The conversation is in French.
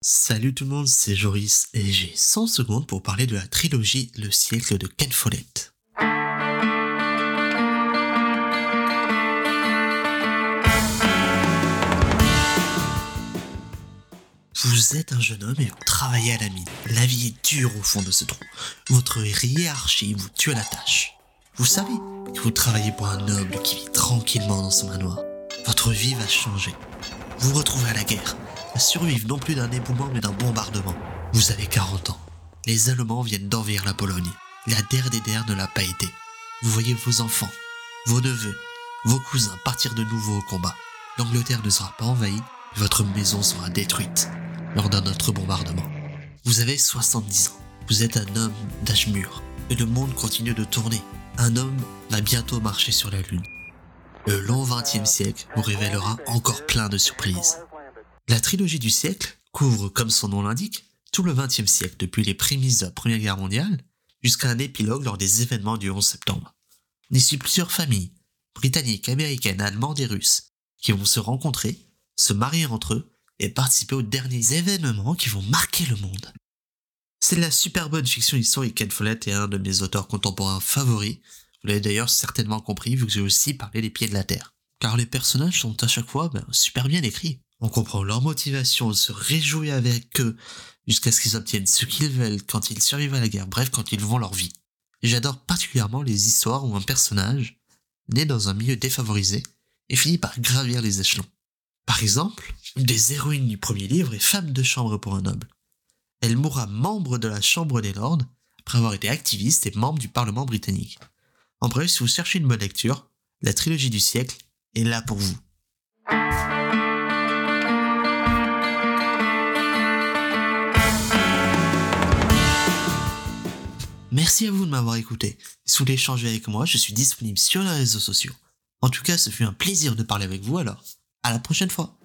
Salut tout le monde, c'est Joris et j'ai 100 secondes pour parler de la trilogie Le siècle de Ken Follett. Vous êtes un jeune homme et vous travaillez à la mine. La vie est dure au fond de ce trou. Votre hiérarchie vous tue à la tâche. Vous savez que vous travaillez pour un noble qui vit tranquillement dans son manoir. Votre vie va changer. Vous vous retrouvez à la guerre, à survivre non plus d'un éboulement mais d'un bombardement. Vous avez 40 ans. Les Allemands viennent d'envahir la Pologne. La der des der ne l'a pas été. Vous voyez vos enfants, vos neveux, vos cousins partir de nouveau au combat. L'Angleterre ne sera pas envahie, votre maison sera détruite lors d'un autre bombardement. Vous avez 70 ans. Vous êtes un homme d'âge mûr. Et le monde continue de tourner. Un homme va bientôt marcher sur la Lune. Le long XXe siècle vous révélera encore plein de surprises. La trilogie du siècle couvre, comme son nom l'indique, tout le XXe siècle, depuis les prémices de la Première Guerre mondiale jusqu'à un épilogue lors des événements du 11 septembre. Il suit plusieurs familles, britanniques, américaines, allemandes et russes, qui vont se rencontrer, se marier entre eux et participer aux derniers événements qui vont marquer le monde. C'est de la super bonne fiction historique. Ken Follett est un de mes auteurs contemporains favoris. Vous l'avez d'ailleurs certainement compris vu que j'ai aussi parlé des pieds de la terre. Car les personnages sont à chaque fois ben, super bien écrits. On comprend leur motivation, on se réjouit avec eux jusqu'à ce qu'ils obtiennent ce qu'ils veulent quand ils survivent à la guerre, bref quand ils vont leur vie. J'adore particulièrement les histoires où un personnage, né dans un milieu défavorisé, et finit par gravir les échelons. Par exemple, une des héroïnes du premier livre est femme de chambre pour un noble. Elle mourra membre de la Chambre des Lords après avoir été activiste et membre du Parlement britannique. En bref, si vous cherchez une bonne lecture, la trilogie du siècle est là pour vous. Merci à vous de m'avoir écouté. Si vous voulez échanger avec moi, je suis disponible sur les réseaux sociaux. En tout cas, ce fut un plaisir de parler avec vous alors. À la prochaine fois.